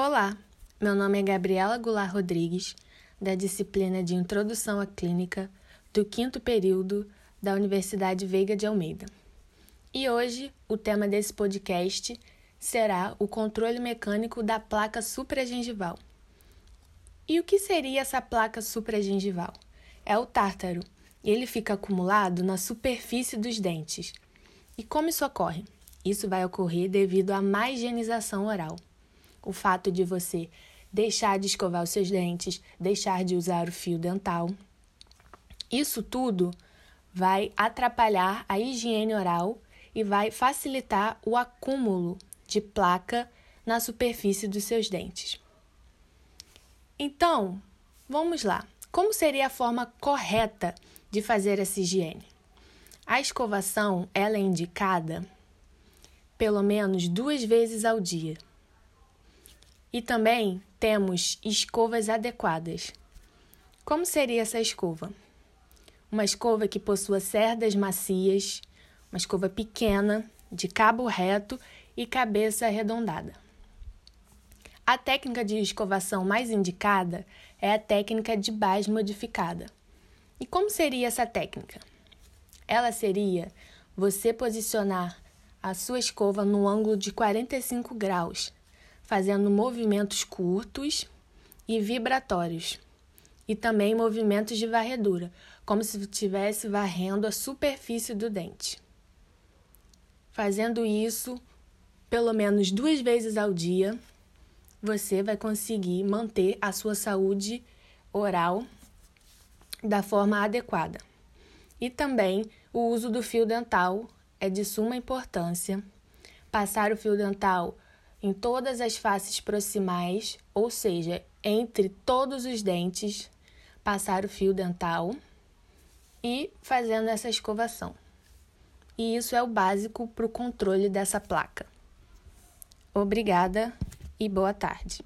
Olá, meu nome é Gabriela Goulart Rodrigues, da disciplina de Introdução à Clínica do quinto período da Universidade Veiga de Almeida. E hoje o tema desse podcast será o controle mecânico da placa supragengival. E o que seria essa placa supragengival? É o tártaro, e ele fica acumulado na superfície dos dentes. E como isso ocorre? Isso vai ocorrer devido à má higienização oral o fato de você deixar de escovar os seus dentes, deixar de usar o fio dental. Isso tudo vai atrapalhar a higiene oral e vai facilitar o acúmulo de placa na superfície dos seus dentes. Então, vamos lá. Como seria a forma correta de fazer essa higiene? A escovação ela é indicada pelo menos duas vezes ao dia. E também temos escovas adequadas. Como seria essa escova? Uma escova que possua cerdas macias, uma escova pequena, de cabo reto e cabeça arredondada. A técnica de escovação mais indicada é a técnica de base modificada. E como seria essa técnica? Ela seria você posicionar a sua escova no ângulo de 45 graus fazendo movimentos curtos e vibratórios, e também movimentos de varredura, como se estivesse varrendo a superfície do dente. Fazendo isso pelo menos duas vezes ao dia, você vai conseguir manter a sua saúde oral da forma adequada. E também o uso do fio dental é de suma importância. Passar o fio dental em todas as faces proximais, ou seja, entre todos os dentes, passar o fio dental e fazendo essa escovação. E isso é o básico para o controle dessa placa. Obrigada e boa tarde.